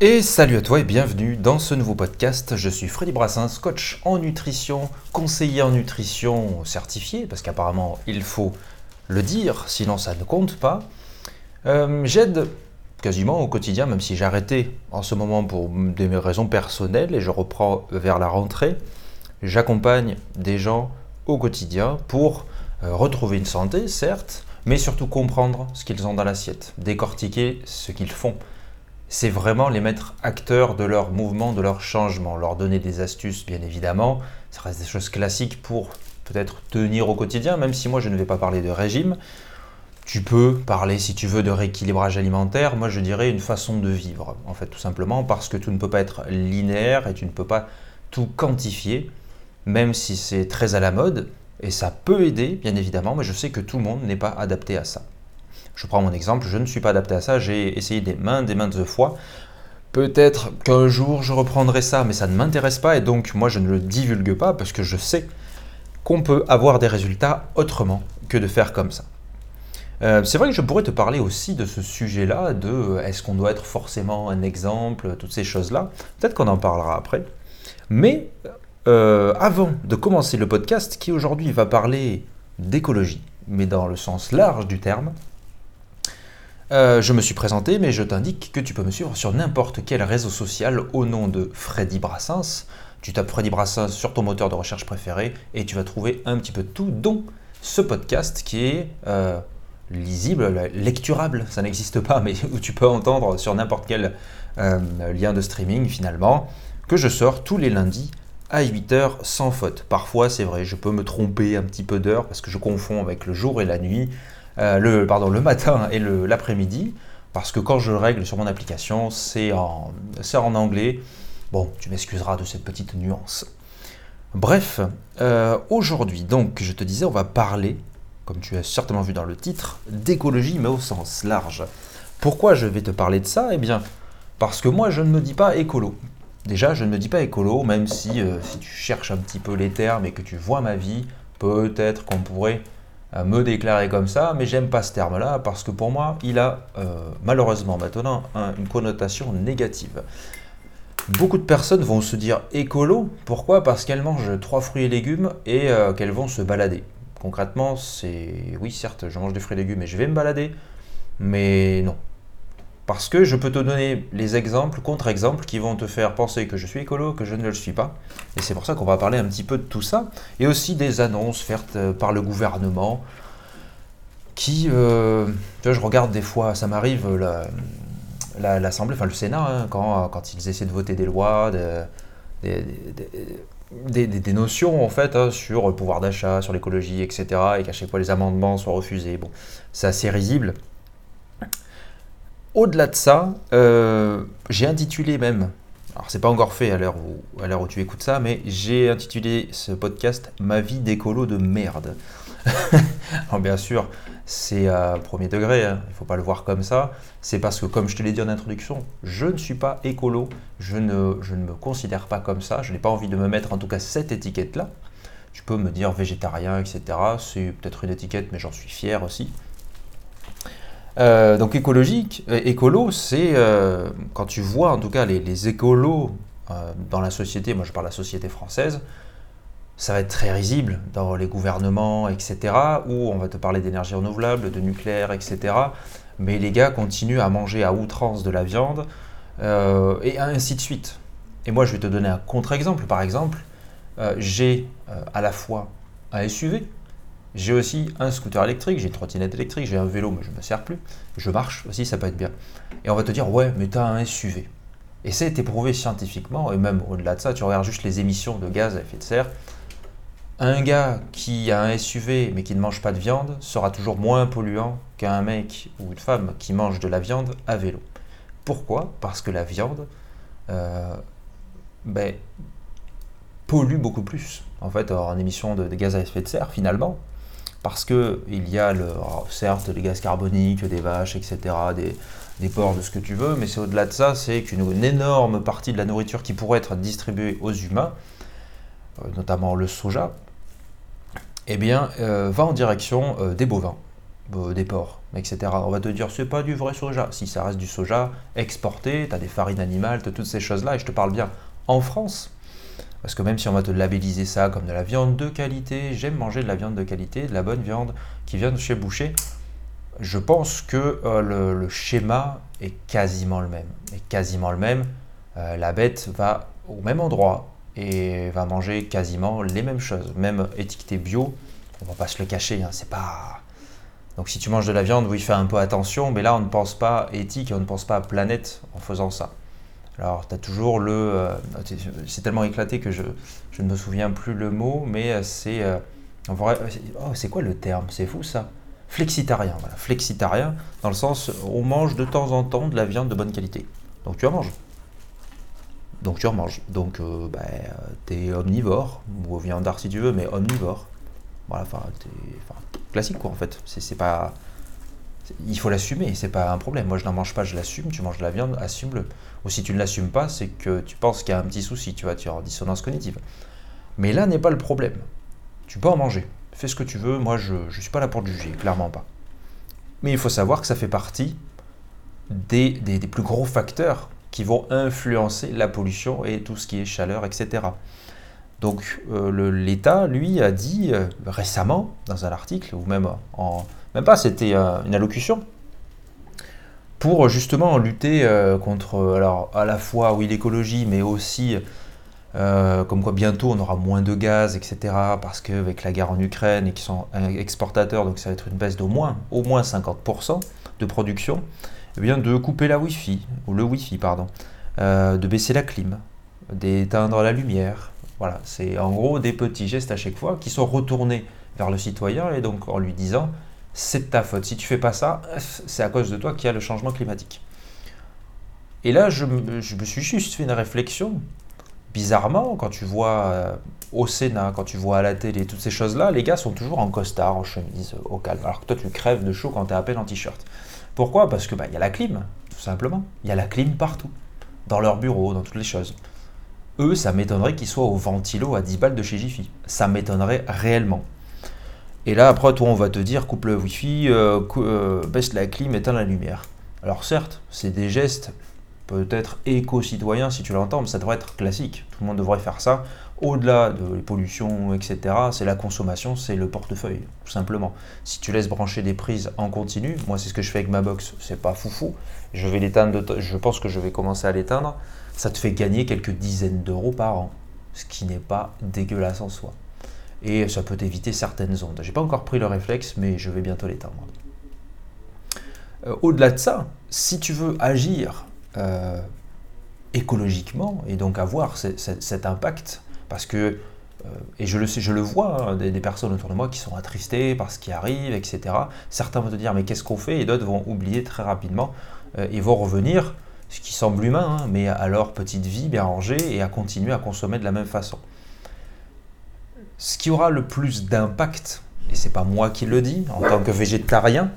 Et salut à toi et bienvenue dans ce nouveau podcast. Je suis Freddy Brassens, coach en nutrition, conseiller en nutrition certifié, parce qu'apparemment il faut le dire, sinon ça ne compte pas. Euh, j'aide quasiment au quotidien, même si j'ai arrêté en ce moment pour des raisons personnelles et je reprends vers la rentrée. J'accompagne des gens au quotidien pour euh, retrouver une santé, certes, mais surtout comprendre ce qu'ils ont dans l'assiette, décortiquer ce qu'ils font c'est vraiment les mettre acteurs de leur mouvement, de leur changement, leur donner des astuces bien évidemment, ça reste des choses classiques pour peut-être tenir au quotidien, même si moi je ne vais pas parler de régime. Tu peux parler si tu veux de rééquilibrage alimentaire, moi je dirais une façon de vivre, en fait tout simplement parce que tout ne peut pas être linéaire et tu ne peux pas tout quantifier, même si c'est très à la mode, et ça peut aider bien évidemment, mais je sais que tout le monde n'est pas adapté à ça. Je prends mon exemple, je ne suis pas adapté à ça, j'ai essayé des mains, des maintes fois. Peut-être qu'un jour je reprendrai ça, mais ça ne m'intéresse pas et donc moi je ne le divulgue pas parce que je sais qu'on peut avoir des résultats autrement que de faire comme ça. Euh, c'est vrai que je pourrais te parler aussi de ce sujet-là, de euh, est-ce qu'on doit être forcément un exemple, toutes ces choses-là. Peut-être qu'on en parlera après. Mais euh, avant de commencer le podcast, qui aujourd'hui va parler d'écologie, mais dans le sens large du terme, euh, je me suis présenté, mais je t'indique que tu peux me suivre sur n'importe quel réseau social au nom de Freddy Brassens. Tu tapes Freddy Brassens sur ton moteur de recherche préféré et tu vas trouver un petit peu tout, dont ce podcast qui est euh, lisible, lecturable, ça n'existe pas, mais où tu peux entendre sur n'importe quel euh, lien de streaming finalement, que je sors tous les lundis à 8h sans faute. Parfois, c'est vrai, je peux me tromper un petit peu d'heure parce que je confonds avec le jour et la nuit. Euh, le, pardon, le matin et l'après-midi, parce que quand je règle sur mon application, c'est en, anglais. Bon, tu m'excuseras de cette petite nuance. Bref, euh, aujourd'hui, donc, je te disais, on va parler, comme tu as certainement vu dans le titre, d'écologie, mais au sens large. Pourquoi je vais te parler de ça? Eh bien, parce que moi, je ne me dis pas écolo. Déjà, je ne me dis pas écolo, même si, euh, si tu cherches un petit peu les termes et que tu vois ma vie, peut-être qu'on pourrait me déclarer comme ça, mais j'aime pas ce terme-là parce que pour moi, il a euh, malheureusement maintenant une connotation négative. Beaucoup de personnes vont se dire écolo, pourquoi? Parce qu'elles mangent trois fruits et légumes et euh, qu'elles vont se balader. Concrètement, c'est oui, certes, je mange des fruits et légumes et je vais me balader, mais non, parce que je peux te donner les exemples, contre-exemples, qui vont te faire penser que je suis écolo, que je ne le suis pas. Et c'est pour ça qu'on va parler un petit peu de tout ça. Et aussi des annonces faites euh, par le gouvernement, qui, euh, je regarde des fois, ça m'arrive, l'Assemblée, enfin le Sénat, hein, quand, quand, ils essaient de voter des lois, des, des, notions en fait hein, sur le pouvoir d'achat, sur l'écologie, etc. Et qu'à chaque fois les amendements soient refusés. Bon, c'est assez risible. Au-delà de ça, euh, j'ai intitulé même, alors c'est pas encore fait à l'heure où, tu écoutes ça, mais j'ai intitulé ce podcast Ma vie d'écolo de merde. alors bien sûr, c'est à premier degré, hein, il ne faut pas le voir comme ça. C'est parce que, comme je te l'ai dit en introduction, je ne suis pas écolo, je ne, je ne me considère pas comme ça, je n'ai pas envie de me mettre en tout cas cette étiquette-là. Tu peux me dire végétarien, etc. C'est peut-être une étiquette, mais j'en suis fier aussi. Euh, donc écologique, euh, écolo, c'est euh, quand tu vois en tout cas les, écolos dans la société, moi je parle de la société française, ça va être très risible dans les gouvernements, etc., où on va te parler d'énergie renouvelable, de nucléaire, etc. Mais les gars continuent à manger à outrance de la viande, et ainsi de suite. Et moi je vais te donner un contre-exemple. Par exemple, j'ai à la fois un SUV, j'ai aussi un scooter électrique, j'ai une trottinette électrique, j'ai un vélo, mais je ne me sers plus. Je marche aussi, ça peut être bien. Et on va te dire, ouais, mais tu as un SUV. Et ça a été prouvé scientifiquement, et même au-delà de ça, tu regardes juste les émissions de gaz à effet de serre. Un gars qui a un SUV mais qui ne mange pas de viande sera toujours moins polluant qu'un mec ou une femme qui mange de la viande à vélo. Pourquoi? Parce que la viande euh, ben, pollue beaucoup plus en fait en émissions de, de, gaz à effet de serre finalement parce qu'il y a, certes, les gaz carboniques, des vaches, etc., des, des porcs, de ce que tu veux, mais c'est au-delà de ça, c'est qu'une énorme partie de la nourriture qui pourrait être distribuée aux humains, euh, notamment le soja, eh bien, euh, va en direction euh, des bovins. des porcs, etc. On va te dire c'est pas du vrai soja. Si ça reste du soja exporté, tu as des farines animales, tu toutes ces choses-là, et je te parle bien en France. Parce que même si on va te labelliser ça comme de la viande de qualité, j'aime manger de la viande de qualité, de la bonne viande qui vient de chez Boucher, je pense que euh, le, schéma est quasiment le même. Quasiment le même. Euh, la bête va au même endroit et va manger quasiment les mêmes choses. Même étiqueté bio, on va pas se le cacher, hein, c'est pas donc si tu manges de la viande, oui, fais un peu attention, mais là, on ne pense pas éthique et on ne pense pas planète en faisant ça. Alors, tu as toujours le... Euh, c'est tellement éclaté que je, ne me souviens plus le mot, mais euh, c'est... Euh, oh, c'est quoi le terme? C'est fou ça Flexitarien, voilà. Flexitarien, dans le sens, on mange de temps en temps de la viande de bonne qualité. Donc tu en manges. Donc tu en manges. Donc bah, tu es omnivore, ou viandard si tu veux, mais omnivore. Voilà, enfin, classique quoi en fait. C'est pas. Il faut l'assumer, c'est pas un problème. Moi je n'en mange pas, je l'assume. Tu manges de la viande, assume-le. Ou si tu ne l'assumes pas, c'est que tu penses qu'il y a un petit souci, tu vois, tu es en dissonance cognitive. Mais là n'est pas le problème. Tu peux en manger. Fais ce que tu veux. Moi je ne suis pas là pour te juger, clairement pas. Mais il faut savoir que ça fait partie des, des, plus gros facteurs qui vont influencer la pollution et tout ce qui est chaleur, etc. Donc euh, l'État, lui, a dit euh, récemment, dans un article, ou même en... Même pas, c'était euh, une allocution, pour justement lutter contre, alors à la fois, oui, l'écologie, mais aussi, comme quoi bientôt on aura moins de gaz, etc., parce qu'avec la guerre en Ukraine, et qui sont exportateurs, donc ça va être une baisse d'au moins, au moins 50% de production, eh de couper la Wi-Fi, ou le Wi-Fi, pardon, de baisser la clim, d'éteindre la lumière, voilà, c'est en gros des petits gestes à chaque fois qui sont retournés vers le citoyen et donc en lui disant c'est de ta faute. Si tu fais pas ça, c'est à cause de toi qu'il y a le changement climatique. Et là, je, me suis juste fait une réflexion. Bizarrement, quand tu vois euh, au Sénat, quand tu vois à la télé, toutes ces choses-là, les gars sont toujours en costard, en chemise, au calme. Alors que toi, tu crèves de chaud quand tu es à peine en t-shirt. Pourquoi? Parce que bah, y a la clim, tout simplement. Il y a la clim partout. Dans leur bureau, dans toutes les choses eux, ça m'étonnerait qu'ils soient au ventilo à 10 balles de chez Jiffy. Ça m'étonnerait réellement. Et là, après, toi, on va te dire coupe le Wi-Fi, euh, euh, baisse la clim, éteins la lumière. Alors, certes, c'est des gestes peut-être éco-citoyens si tu l'entends, mais ça devrait être classique. Tout le monde devrait faire ça. Au-delà de les pollutions, etc., c'est la consommation, c'est le portefeuille, tout simplement. Si tu laisses brancher des prises en continu, moi c'est ce que je fais avec ma box, c'est pas foufou. Je vais l'éteindre, je pense que je vais commencer à l'éteindre ça te fait gagner quelques dizaines d'euros par an, ce qui n'est pas dégueulasse en soi. Et ça peut éviter certaines ondes. J'ai pas encore pris le réflexe, mais je vais bientôt l'éteindre. Euh, au-delà de ça, si tu veux agir euh, écologiquement et donc avoir cet impact, parce que, euh, et je le sais, je le vois, hein, des, personnes autour de moi qui sont attristées par ce qui arrive, etc. Certains vont te dire mais qu'est-ce qu'on fait Et d'autres vont oublier très rapidement et vont revenir ce qui semble humain, hein, mais à leur petite vie bien rangée et à continuer à consommer de la même façon. Ce qui aura le plus d'impact, et c'est pas moi qui le dis, en tant que végétarien,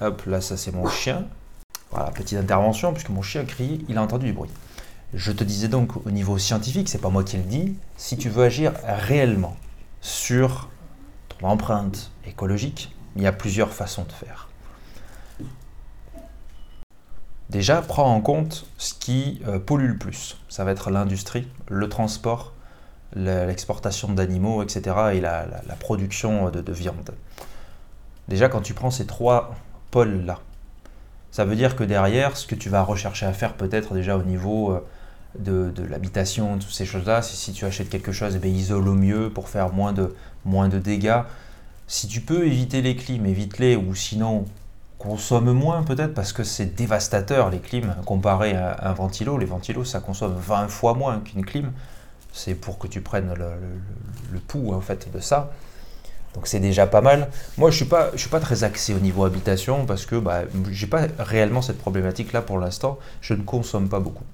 hop là ça c'est mon chien, voilà petite intervention puisque mon chien crie, il a entendu du bruit. Je te disais donc au niveau scientifique, c'est pas moi qui le dis, si tu veux agir réellement sur ton empreinte écologique, il y a plusieurs façons de faire. Déjà, prends en compte ce qui euh, pollue le plus. Ça va être l'industrie, le transport, l'exportation d'animaux, etc. et la, production de, viande. Déjà, quand tu prends ces trois pôles-là, ça veut dire que derrière, ce que tu vas rechercher à faire peut-être déjà au niveau euh, de, l'habitation, toutes ces choses-là, si, tu achètes quelque chose, eh isole au mieux pour faire moins de, moins de dégâts. Si tu peux éviter les clims, évite-les, ou sinon consomme moins peut-être parce que c'est dévastateur les clims comparé à un ventilo. Les ventilos ça consomme 20 fois moins qu'une clim. C'est pour que tu prennes le, pouls en fait de ça. Donc c'est déjà pas mal. Moi je suis pas, je suis pas très axé au niveau habitation parce que bah, j'ai pas réellement cette problématique là pour l'instant. Je ne consomme pas beaucoup.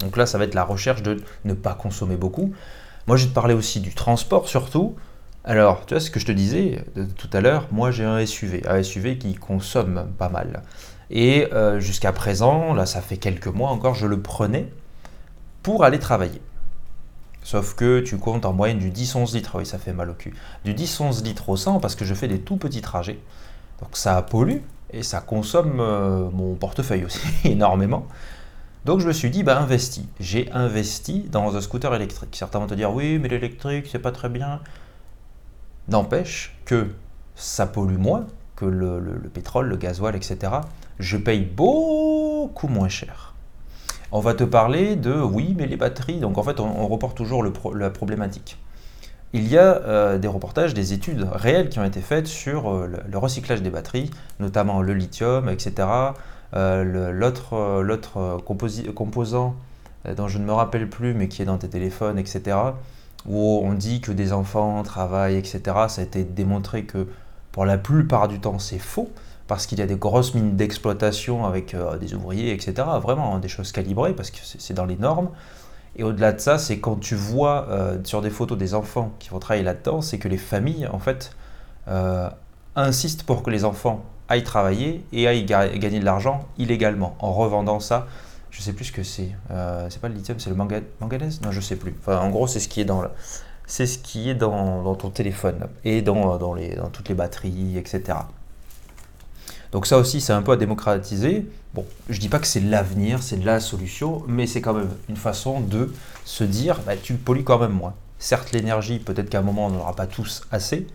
Donc là ça va être la recherche de ne pas consommer beaucoup. Moi je vais te parler aussi du transport surtout. Alors, tu vois ce que je te disais tout à l'heure, moi j'ai un SUV, un SUV qui consomme pas mal. Et euh, jusqu'à présent, là ça fait quelques mois encore, je le prenais pour aller travailler. Sauf que tu comptes en moyenne du 10-11 litres, oui ça fait mal au cul. Du 10-11 litres au 100 parce que je fais des tout petits trajets. Donc ça pollue et ça consomme euh, mon portefeuille aussi énormément. Donc je me suis dit, bah investis. J'ai investi dans un scooter électrique. Certains vont te dire, oui, mais l'électrique, c'est pas très bien. N'empêche que ça pollue moins que le, pétrole, le gasoil, etc. Je paye beaucoup moins cher. On va te parler de, oui, mais les batteries. Donc en fait, on, reporte toujours la problématique. Il y a euh, des reportages, des études réelles qui ont été faites sur euh, le, recyclage des batteries, notamment le lithium, etc. Euh, l'autre composant dont je ne me rappelle plus, mais qui est dans tes téléphones, etc., où on dit que des enfants travaillent, etc., ça a été démontré que pour la plupart du temps c'est faux, parce qu'il y a des grosses mines d'exploitation avec des ouvriers, etc., vraiment des choses calibrées, parce que c'est dans les normes. Et au-delà de ça, c'est quand tu vois euh, sur des photos des enfants qui vont travailler là-dedans, c'est que les familles, en fait, euh, insistent pour que les enfants aillent travailler et aillent gagner de l'argent illégalement en revendant ça. Je sais plus ce que c'est. Euh, c'est pas le lithium, c'est le manganèse? Non, je sais plus. En gros, c'est ce qui est dans c'est ce qui est dans, ton téléphone et dans, dans, les, dans toutes les batteries, etc. Donc ça aussi, c'est un peu à démocratiser. Bon, je dis pas que c'est l'avenir, c'est la solution, mais c'est quand même une façon de se dire, bah, tu pollues quand même moins. Certes, l'énergie, peut-être qu'à un moment, on n'en aura pas tous assez,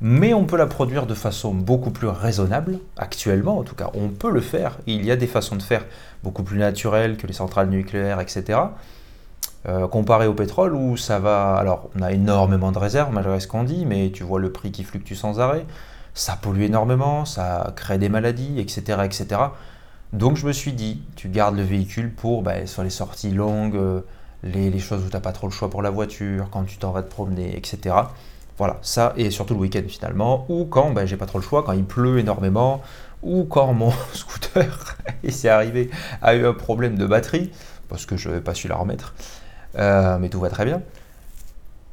mais on peut la produire de façon beaucoup plus raisonnable, actuellement en tout cas, on peut le faire. Il y a des façons de faire beaucoup plus naturelles que les centrales nucléaires, etc. Euh, comparé au pétrole où ça va... Alors, on a énormément de réserves, malgré ce qu'on dit, mais tu vois le prix qui fluctue sans arrêt ça pollue énormément, ça crée des maladies, etc. etc. Donc je me suis dit, tu gardes le véhicule pour bah, sur les sorties longues, euh, les, choses où tu n'as pas trop le choix pour la voiture, quand tu t'en vas te promener, etc. Voilà, ça, et surtout le week-end finalement, ou quand bah, j'ai pas trop le choix, quand il pleut énormément, ou quand mon scooter, et c'est arrivé, a eu un problème de batterie, parce que je n'avais pas su la remettre, euh, mais tout va très bien.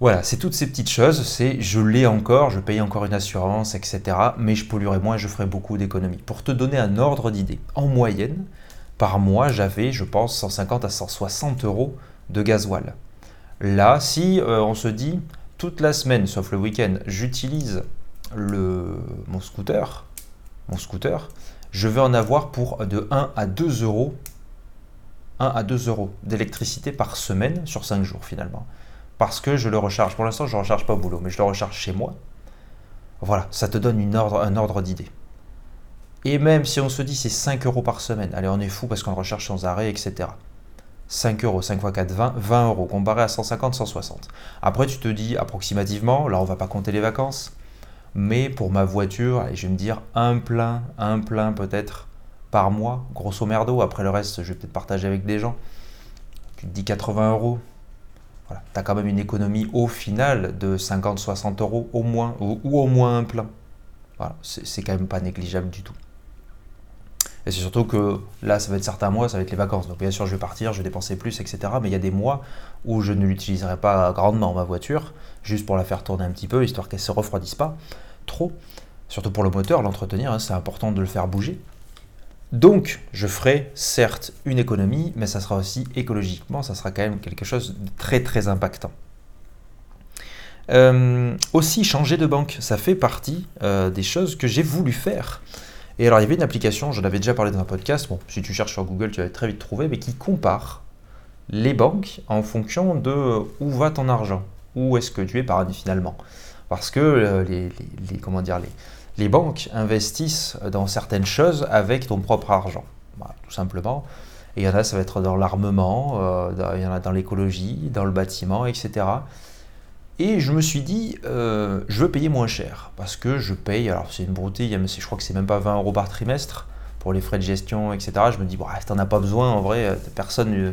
Voilà, c'est toutes ces petites choses, c'est je l'ai encore, je paye encore une assurance, etc. Mais je polluerai moins je ferai beaucoup d'économies. Pour te donner un ordre d'idée, en moyenne, par mois, j'avais, je pense, 150 à 160 euros de gasoil. Là, si euh, on se dit, toute la semaine, sauf le week-end, j'utilise mon scooter, mon scooter, je vais en avoir pour de 1 à 2 euros 1 à 2 euros d'électricité par semaine sur 5 jours finalement parce que je le recharge. Pour l'instant, je ne le recharge pas au boulot, mais je le recharge chez moi. Voilà, ça te donne un ordre d'idée. Et même si on se dit c'est 5 euros par semaine, allez, on est fou parce qu'on recherche sans arrêt, etc. 5 euros, 5 x 4, 20, 20 euros, comparé à 150, 160. Après, tu te dis approximativement, là, on va pas compter les vacances, mais pour ma voiture, allez, je vais me dire un plein, un plein peut-être par mois, grosso merdo. Après le reste, je vais peut-être partager avec des gens. Tu te dis 80 euros, tu as quand même une économie au final de 50-60 euros au moins, ou, au moins un plein. Voilà, c'est quand même pas négligeable du tout. Et c'est surtout que là, ça va être certains mois, ça va être les vacances. Donc bien sûr, je vais partir, je vais dépenser plus, etc. Mais il y a des mois où je ne l'utiliserai pas grandement, ma voiture, juste pour la faire tourner un petit peu, histoire qu'elle ne se refroidisse pas trop. Surtout pour le moteur, l'entretenir, hein, c'est important de le faire bouger. Donc, je ferai certes une économie, mais ça sera aussi écologiquement, ça sera quand même quelque chose de très très impactant. Euh, aussi, changer de banque, ça fait partie euh, des choses que j'ai voulu faire. Et alors, il y avait une application, j'en avais déjà parlé dans un podcast, bon, si tu cherches sur Google, tu vas très vite trouver, mais qui compare les banques en fonction de où va ton argent, où est-ce que tu es paradis finalement? Parce que euh, les, comment dire, les, les banques investissent dans certaines choses avec ton propre argent, tout simplement. Et il y en a, ça va être dans l'armement, euh, il y en a dans l'écologie, dans le bâtiment, etc. Et je me suis dit, euh, je veux payer moins cher, parce que je paye, alors c'est une broutille, je crois que c'est même pas 20 euros par trimestre pour les frais de gestion, etc. Je me dis, bon, tu n'en as pas besoin, en vrai, personne, euh,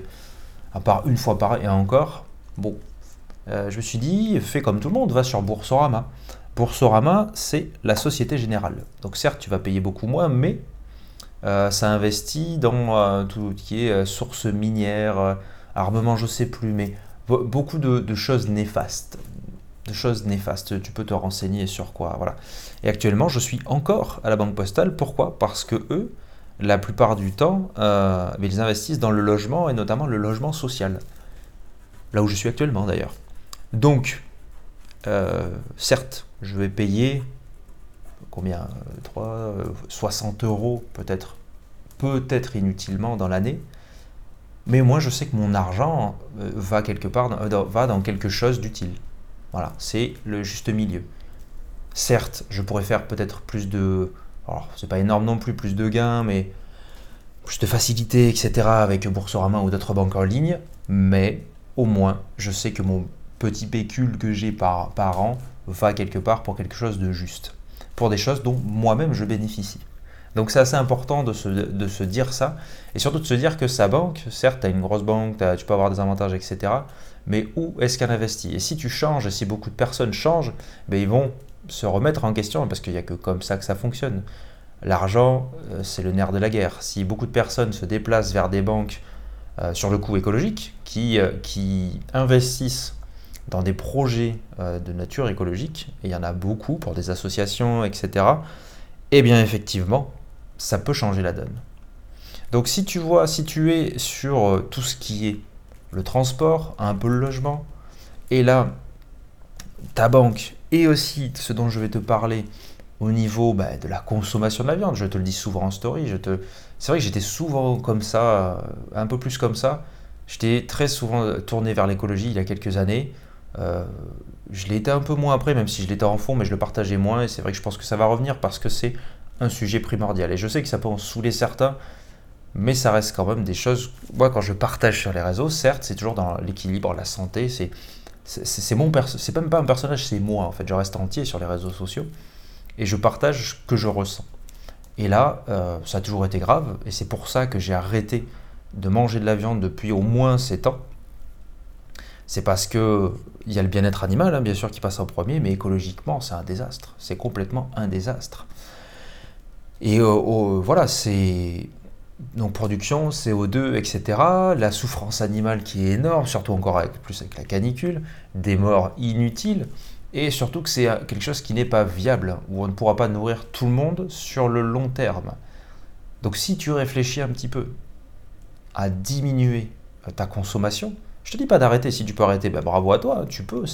à part une fois par et encore. Bon, je me suis dit, fais comme tout le monde, va sur Boursorama. Boursorama, c'est la Société Générale. Donc certes, tu vas payer beaucoup moins, mais euh, ça investit dans euh, tout ce qui est euh, sources minières, armement, je sais plus, mais beaucoup de, choses néfastes. De choses néfastes. Tu peux te renseigner sur quoi. Voilà. Et actuellement, je suis encore à la Banque Postale. Pourquoi? Parce que eux, la plupart du temps, ils investissent dans le logement et notamment le logement social. Là où je suis actuellement d'ailleurs. Donc, certes, je vais payer combien 3, 60 euros peut-être, peut-être inutilement dans l'année. Mais moi, je sais que mon argent euh, va quelque part, dans quelque chose d'utile. Voilà, c'est le juste milieu. Certes, je pourrais faire peut-être plus de, alors c'est pas énorme non plus, plus de gains, mais plus de facilité, etc. avec Boursorama ou d'autres banques en ligne, mais au moins, je sais que mon petit pécule que j'ai par an va quelque part pour quelque chose de juste, pour des choses dont moi-même je bénéficie. Donc c'est assez important de se, de se, dire ça, et surtout de se dire que sa banque, certes, tu as une grosse banque, tu peux avoir des avantages, etc., mais où est-ce qu'elle investit? Et si tu changes, et si beaucoup de personnes changent, ben ils vont se remettre en question, parce qu'il n'y a que comme ça que ça fonctionne. L'argent, euh, c'est le nerf de la guerre. Si beaucoup de personnes se déplacent vers des banques euh, sur le coût écologique, qui, euh, qui investissent dans des projets de nature écologique, et il y en a beaucoup pour des associations, etc., eh bien effectivement, ça peut changer la donne. Donc si tu vois, si tu es sur tout ce qui est le transport, un peu le logement, et là, ta banque, et aussi ce dont je vais te parler, au niveau bah, de la consommation de la viande. Je te le dis souvent en story. Je te... C'est vrai que j'étais souvent comme ça, euh, un peu plus comme ça. J'étais très souvent tourné vers l'écologie il y a quelques années. Euh, je l'ai un peu moins après, même si je l'étais en fond, mais je le partageais moins. Et c'est vrai que je pense que ça va revenir parce que c'est un sujet primordial. Et je sais que ça peut en saouler certains, mais ça reste quand même des choses. Moi, quand je partage sur les réseaux, certes, c'est toujours dans l'équilibre, la santé. C'est c'est mon c'est même pas un personnage, c'est moi en fait. Je reste entier sur les réseaux sociaux et je partage ce que je ressens. Et là, euh, ça a toujours été grave, et c'est pour ça que j'ai arrêté de manger de la viande depuis au moins 7 ans. C'est parce que il y a le bien-être animal, hein, bien sûr, qui passe en premier, mais écologiquement, c'est un désastre. C'est complètement un désastre. Et euh, voilà, c'est donc production, CO2, etc. La souffrance animale qui est énorme, surtout encore plus avec la canicule, des morts inutiles et surtout que c'est quelque chose qui n'est pas viable, où on ne pourra pas nourrir tout le monde sur le long terme. Donc si tu réfléchis un petit peu à diminuer ta consommation, je te dis pas d'arrêter, si tu peux arrêter, ben bravo à toi, tu peux,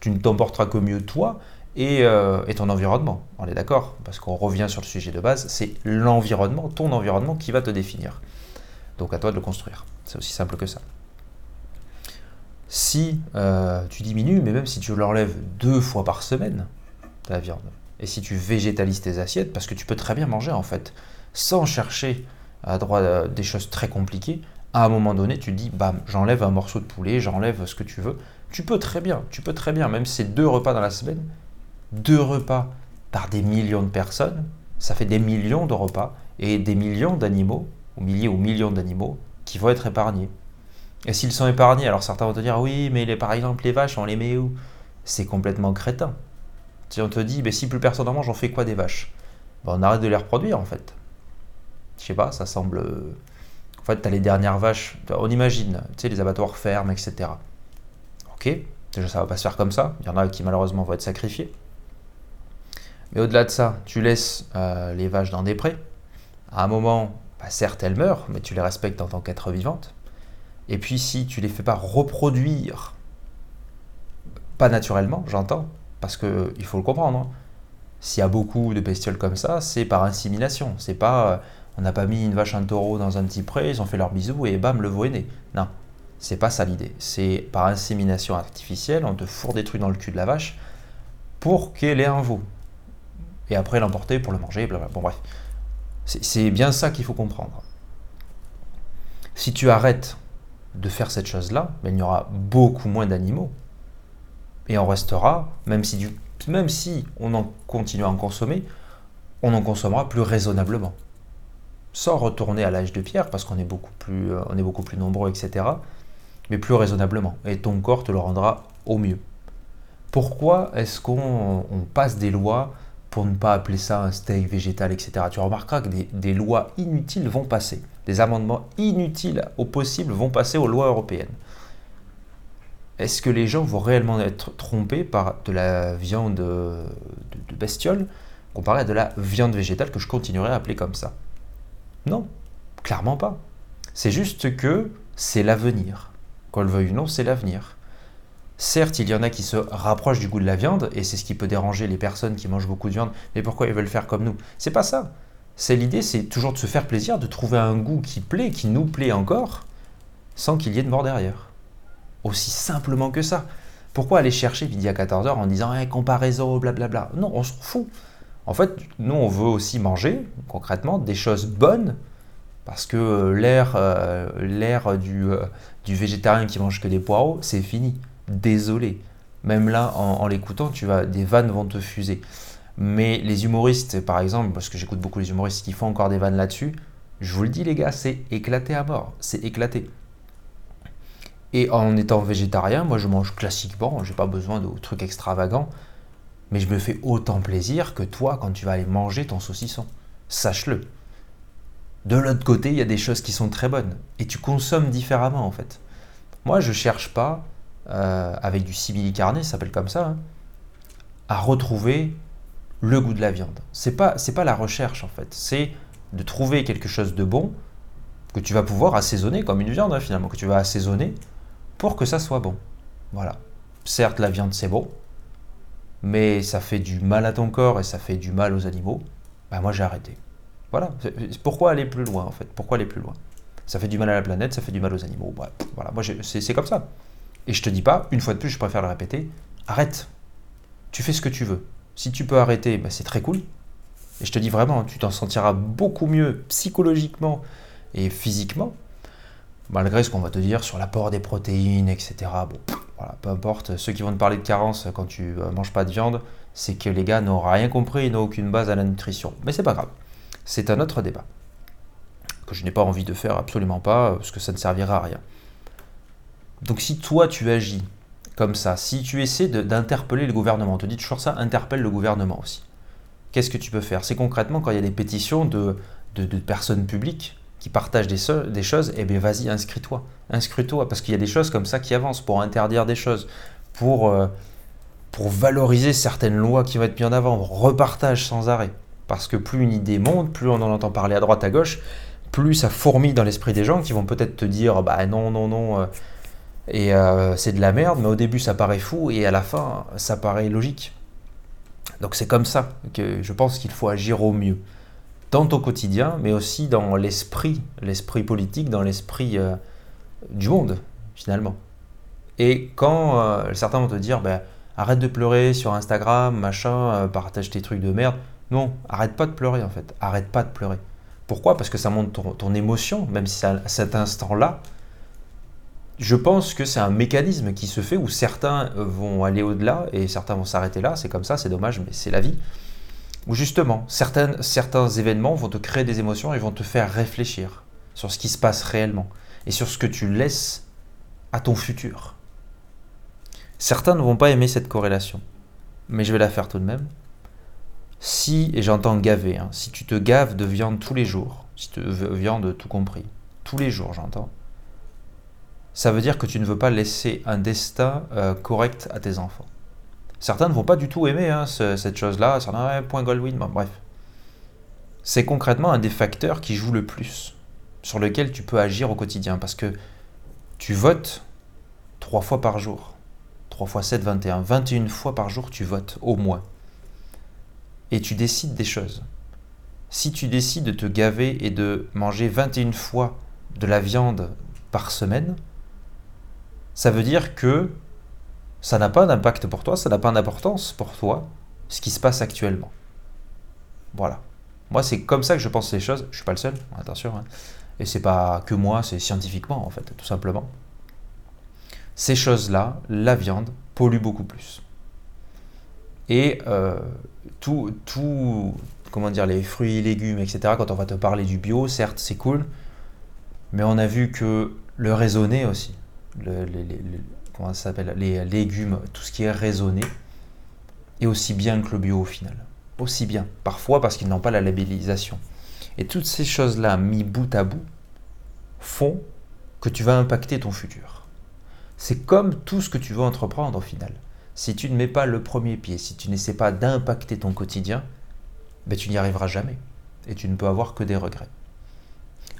tu ne t'emporteras que mieux toi et, euh, et ton environnement, on est d'accord? Parce qu'on revient sur le sujet de base, c'est l'environnement, ton environnement qui va te définir. Donc à toi de le construire, c'est aussi simple que ça. Si euh, tu diminues, mais même si tu l'enlèves deux fois par semaine, la viande, et si tu végétalises tes assiettes, parce que tu peux très bien manger en fait, sans chercher à droite euh, des choses très compliquées, à un moment donné, tu dis, bam, j'enlève un morceau de poulet, j'enlève ce que tu veux. Tu peux très bien, tu peux très bien, même si c'est deux repas dans la semaine, deux repas par des millions de personnes, ça fait des millions de repas et des millions d'animaux, ou milliers ou millions d'animaux, qui vont être épargnés. Et s'ils sont épargnés, alors certains vont te dire oui, mais par exemple les vaches, on les met où? C'est complètement crétin. Si on te dit, mais si plus personne en mange, on fait quoi des vaches? Ben, On arrête de les reproduire en fait. Je sais pas, ça semble. En fait, tu as les dernières vaches, on imagine, tu sais, les abattoirs fermes, etc. Ok, déjà ça va pas se faire comme ça. Il y en a qui malheureusement vont être sacrifiés. Mais au-delà de ça, tu laisses euh, les vaches dans des prés. À un moment, bah, certes, elles meurent, mais tu les respectes en tant qu'être vivantes. Et puis si tu les fais pas reproduire, pas naturellement, j'entends, parce que il faut le comprendre. Hein. S'il y a beaucoup de bestioles comme ça, c'est par insémination. C'est pas, euh, on n'a pas mis une vache, un taureau dans un petit pré, ils ont fait leur bisou et bam, le veau est né. Non, c'est pas ça l'idée. C'est par insémination artificielle, on te fourre des trucs dans le cul de la vache pour qu'elle ait un veau. Et après l'emporter pour le manger, blablabla. Bon bref. C'est bien ça qu'il faut comprendre. Si tu arrêtes de faire cette chose-là, mais il y aura beaucoup moins d'animaux. Et on restera, même si, même si on en continue à en consommer, on en consommera plus raisonnablement. Sans retourner à l'âge de pierre, parce qu'on est, beaucoup plus, euh, est beaucoup plus nombreux, etc. Mais plus raisonnablement. Et ton corps te le rendra au mieux. Pourquoi est-ce qu'on passe des lois pour ne pas appeler ça un steak végétal, etc. Tu remarqueras que des lois inutiles vont passer des amendements inutiles au possible vont passer aux lois européennes. Est-ce que les gens vont réellement être trompés par de la viande de, bestiole comparé à de la viande végétale que je continuerai à appeler comme ça? Non, clairement pas. C'est juste que c'est l'avenir. Qu'on le veuille ou non, c'est l'avenir. Certes, il y en a qui se rapprochent du goût de la viande, et c'est ce qui peut déranger les personnes qui mangent beaucoup de viande, mais pourquoi ils veulent faire comme nous? C'est pas ça. C'est l'idée, c'est toujours de se faire plaisir, de trouver un goût qui plaît, qui nous plaît encore, sans qu'il y ait de mort derrière. Aussi simplement que ça. Pourquoi aller chercher midi à 14h en disant hey, comparaison, blablabla? Non, on s'en fout. En fait, nous, on veut aussi manger, concrètement, des choses bonnes, parce que euh, du, euh, du végétarien qui mange que des poireaux, c'est fini désolé. Même là, en, l'écoutant, tu vas, des vannes vont te fuser. Mais les humoristes, par exemple, parce que j'écoute beaucoup les humoristes qui font encore des vannes là-dessus, je vous le dis les gars, c'est éclaté à mort, c'est éclaté. Et en étant végétarien, moi je mange classiquement, j'ai pas besoin de trucs extravagants, mais je me fais autant plaisir que toi quand tu vas aller manger ton saucisson. Sache-le. De l'autre côté, il y a des choses qui sont très bonnes et tu consommes différemment en fait. Moi, je cherche pas euh, avec du simili-carné, ça s'appelle comme ça, hein, à retrouver le goût de la viande. C'est pas c'est pas la recherche en fait, c'est de trouver quelque chose de bon que tu vas pouvoir assaisonner comme une viande hein, finalement, que tu vas assaisonner pour que ça soit bon. Voilà. Certes, la viande c'est bon, mais ça fait du mal à ton corps et ça fait du mal aux animaux. Ben moi j'ai arrêté. Voilà. Pourquoi aller plus loin en fait? Pourquoi aller plus loin? Ça fait du mal à la planète, ça fait du mal aux animaux. voilà. Moi c'est comme ça. Et je te dis pas, une fois de plus, je préfère le répéter, arrête. Tu fais ce que tu veux. Si tu peux arrêter, bah, c'est très cool. Et je te dis vraiment, tu t'en sentiras beaucoup mieux psychologiquement et physiquement, malgré ce qu'on va te dire sur l'apport des protéines, etc. Bon, voilà, peu importe. Ceux qui vont te parler de carence quand tu euh, manges pas de viande, c'est que les gars n'ont rien compris, ils n'ont aucune base à la nutrition. Mais c'est pas grave. C'est un autre débat que je n'ai pas envie de faire, absolument pas, parce que ça ne servira à rien. Donc si toi tu agis comme ça, si tu essaies d'interpeller le gouvernement, on te dit toujours ça, interpelle le gouvernement aussi. Qu'est-ce que tu peux faire? C'est concrètement quand il y a des pétitions de, personnes publiques qui partagent des, choses, eh bien vas-y, inscris-toi. Inscris-toi, parce qu'il y a des choses comme ça qui avancent pour interdire des choses, pour, euh, pour valoriser certaines lois qui vont être mises en avant, repartage sans arrêt. Parce que plus une idée monte, plus on en entend parler à droite, à gauche, plus ça fourmille dans l'esprit des gens qui vont peut-être te dire, bah non, non, non. Euh, et euh, c'est de la merde, mais au début ça paraît fou et à la fin ça paraît logique. Donc c'est comme ça que je pense qu'il faut agir au mieux. Dans ton quotidien, mais aussi dans l'esprit, l'esprit politique, dans l'esprit euh, du monde, finalement. Et quand euh, certains vont te dire, ben, arrête de pleurer sur Instagram, machin, partage tes trucs de merde. Non, arrête pas de pleurer en fait. Arrête pas de pleurer. Pourquoi? Parce que ça montre ton, ton émotion, même si à cet instant-là, je pense que c'est un mécanisme qui se fait où certains vont aller au-delà et certains vont s'arrêter là. C'est comme ça, c'est dommage, mais c'est la vie. Où justement, certains, événements vont te créer des émotions et vont te faire réfléchir sur ce qui se passe réellement et sur ce que tu laisses à ton futur. Certains ne vont pas aimer cette corrélation, mais je vais la faire tout de même. Si, et j'entends gaver, hein, si tu te gaves de viande tous les jours, si tu viande tout compris, tous les jours j'entends, ça veut dire que tu ne veux pas laisser un destin euh, correct à tes enfants. Certains ne vont pas du tout aimer hein, cette chose-là, certains, point Goldwyn, bref. C'est concrètement un des facteurs qui joue le plus, sur lequel tu peux agir au quotidien, parce que tu votes trois fois par jour. 3 fois 7, 21. 21 fois par jour, tu votes, au moins. Et tu décides des choses. Si tu décides de te gaver et de manger 21 fois de la viande par semaine, ça veut dire que ça n'a pas d'impact pour toi, ça n'a pas d'importance pour toi, ce qui se passe actuellement. Voilà. Moi, c'est comme ça que je pense les choses. Je suis pas le seul, attention. Hein. Et c'est pas que moi, c'est scientifiquement, en fait, tout simplement. Ces choses-là, la viande, pollue beaucoup plus. Et euh, tout, tout, comment dire, les fruits, légumes, etc., quand on va te parler du bio, certes, c'est cool, mais on a vu que le raisonné aussi, les, ça s'appelle, les légumes, tout ce qui est raisonné, et aussi bien que le bio au final. Aussi bien. Parfois parce qu'ils n'ont pas la labellisation. Et toutes ces choses-là, mis bout à bout, font que tu vas impacter ton futur. C'est comme tout ce que tu veux entreprendre au final. Si tu ne mets pas le premier pied, si tu n'essaies pas d'impacter ton quotidien, ben tu n'y arriveras jamais. Et tu ne peux avoir que des regrets.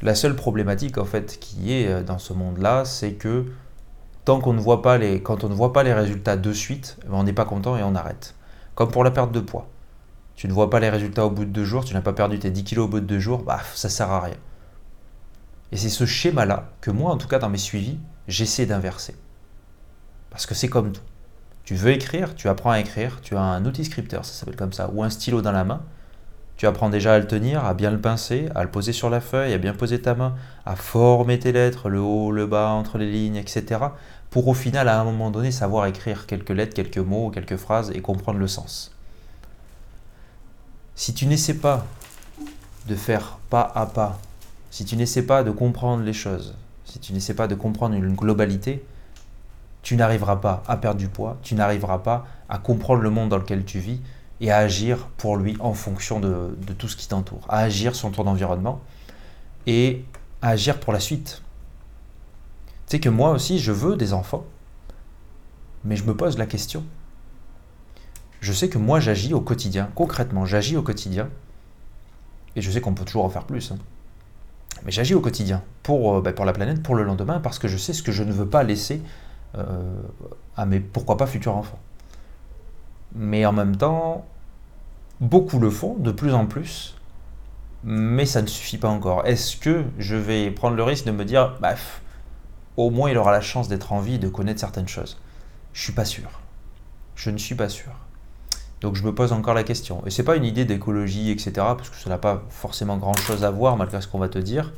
La seule problématique en fait qui est euh, dans ce monde-là, c'est que tant qu'on ne voit pas les, quand on ne voit pas les résultats de suite, eh ben, on n'est pas content et on arrête. Comme pour la perte de poids. Tu ne vois pas les résultats au bout de deux jours, tu n'as pas perdu tes 10 kilos au bout de deux jours, bah, ça sert à rien. Et c'est ce schéma-là que moi, en tout cas dans mes suivis, j'essaie d'inverser. Parce que c'est comme tout. Tu veux écrire, tu apprends à écrire, tu as un outil scripteur, ça s'appelle comme ça, ou un stylo dans la main. Tu apprends déjà à le tenir, à bien le pincer, à le poser sur la feuille, à bien poser ta main, à former tes lettres, le haut, le bas, entre les lignes, etc. Pour au final, à un moment donné, savoir écrire quelques lettres, quelques mots, quelques phrases et comprendre le sens. Si tu n'essaies pas de faire pas à pas, si tu n'essaies pas de comprendre les choses, si tu n'essaies pas de comprendre une globalité, tu n'arriveras pas à perdre du poids, tu n'arriveras pas à comprendre le monde dans lequel tu vis et à agir pour lui en fonction de, tout ce qui t'entoure, à agir sur ton environnement et à agir pour la suite. Sais que moi aussi, je veux des enfants, mais je me pose la question. Je sais que moi, j'agis au quotidien, concrètement, j'agis au quotidien, et je sais qu'on peut toujours en faire plus. Hein. Mais j'agis au quotidien pour, euh, bah, pour la planète, pour le lendemain, parce que je sais ce que je ne veux pas laisser euh, à mes pourquoi pas futurs enfants. Mais en même temps, beaucoup le font, de plus en plus, mais ça ne suffit pas encore. Est-ce que je vais prendre le risque de me dire, bah, au moins il aura la chance d'être en vie et de connaître certaines choses Je suis pas sûr. Je ne suis pas sûr. Donc je me pose encore la question. Et c'est pas une idée d'écologie, etc., parce que ça n'a pas forcément grand chose à voir malgré ce qu'on va te dire.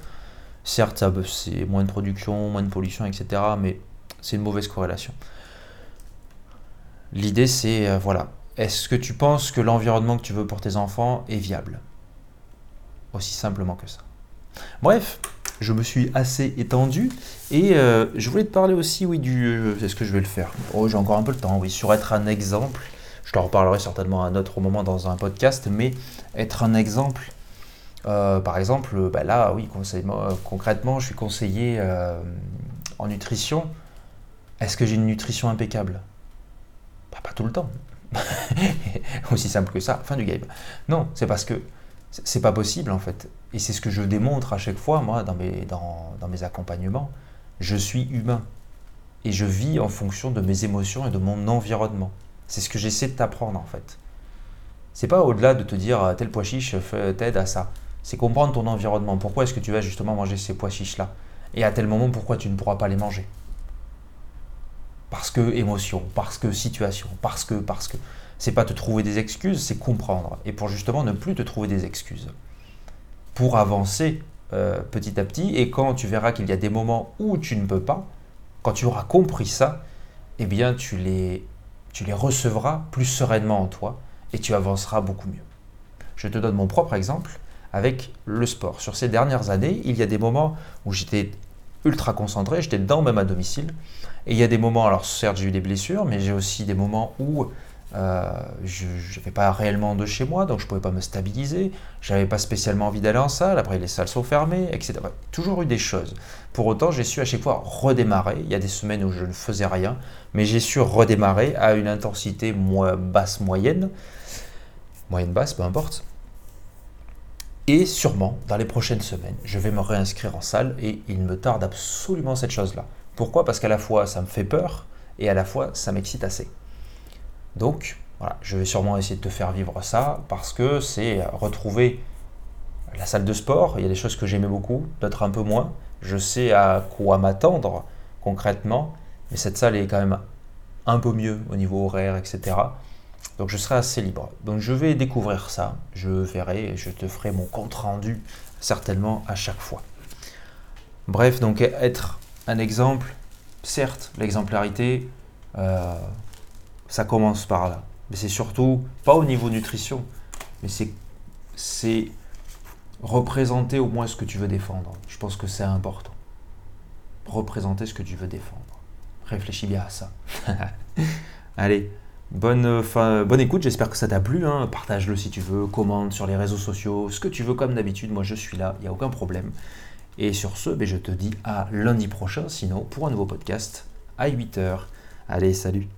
Certes, c'est moins de production, moins de pollution, etc., mais c'est une mauvaise corrélation. L'idée, c'est, euh, voilà, est-ce que tu penses que l'environnement que tu veux pour tes enfants est viable? Aussi simplement que ça. Bref, je me suis assez étendu et euh, je voulais te parler aussi, oui, du. Euh, est-ce que je vais le faire? Oh, j'ai encore un peu le temps, oui, sur être un exemple. Je t'en reparlerai certainement à un autre moment dans un podcast, mais être un exemple. par exemple, bah là, oui, concrètement, je suis conseiller en nutrition est-ce que j'ai une nutrition impeccable? Bah, Pas tout le temps. Aussi simple que ça, fin du game. Non, c'est parce que c'est pas possible en fait. Et c'est ce que je démontre à chaque fois, moi, dans mes, accompagnements. Je suis humain. Et je vis en fonction de mes émotions et de mon environnement. C'est ce que j'essaie de t'apprendre en fait. C'est pas au-delà de te dire ah, tel pois t'aide à ça. C'est comprendre ton environnement. Pourquoi est-ce que tu vas justement manger ces pois chiches là Et à tel moment, pourquoi tu ne pourras pas les manger? Parce que émotion, parce que situation, parce que, parce que. C'est pas te trouver des excuses, c'est comprendre. Et pour justement ne plus te trouver des excuses. Pour avancer euh, petit à petit, et quand tu verras qu'il y a des moments où tu ne peux pas, quand tu auras compris ça, eh bien tu les, tu les recevras plus sereinement en toi et tu avanceras beaucoup mieux. Je te donne mon propre exemple avec le sport. Sur ces dernières années, il y a des moments où j'étais ultra concentré, j'étais dedans même à domicile. Et il y a des moments, alors certes j'ai eu des blessures, mais j'ai aussi des moments où euh, je n'avais pas réellement de chez moi, donc je ne pouvais pas me stabiliser, j'avais pas spécialement envie d'aller en salle, après les salles sont fermées, etc. Toujours eu des choses. Pour autant, j'ai su à chaque fois redémarrer. Il y a des semaines où je ne faisais rien, mais j'ai su redémarrer à une intensité basse moyenne, moyenne basse, peu importe. Et sûrement, dans les prochaines semaines, je vais me réinscrire en salle et il me tarde absolument cette chose-là. Pourquoi? Parce qu'à la fois, ça me fait peur et à la fois, ça m'excite assez. Donc, voilà, je vais sûrement essayer de te faire vivre ça parce que c'est retrouver la salle de sport. Il y a des choses que j'aimais beaucoup, d'autres un peu moins. Je sais à quoi m'attendre concrètement, mais cette salle est quand même un peu mieux au niveau horaire, etc. Donc je serai assez libre. Donc je vais découvrir ça, je verrai je te ferai mon compte rendu certainement à chaque fois. Bref, donc être un exemple, certes, l'exemplarité, euh, ça commence par là. Mais c'est surtout, pas au niveau nutrition, mais c'est représenter au moins ce que tu veux défendre. Je pense que c'est important. Représenter ce que tu veux défendre. Réfléchis bien à ça. Allez, Bonne, euh, bonne écoute, j'espère que ça t'a plu. Hein. Partage-le si tu veux, commente sur les réseaux sociaux, ce que tu veux comme d'habitude. Moi, je suis là, il n'y a aucun problème. Et sur ce, ben, je te dis à lundi prochain, sinon, pour un nouveau podcast à 8h. Allez, salut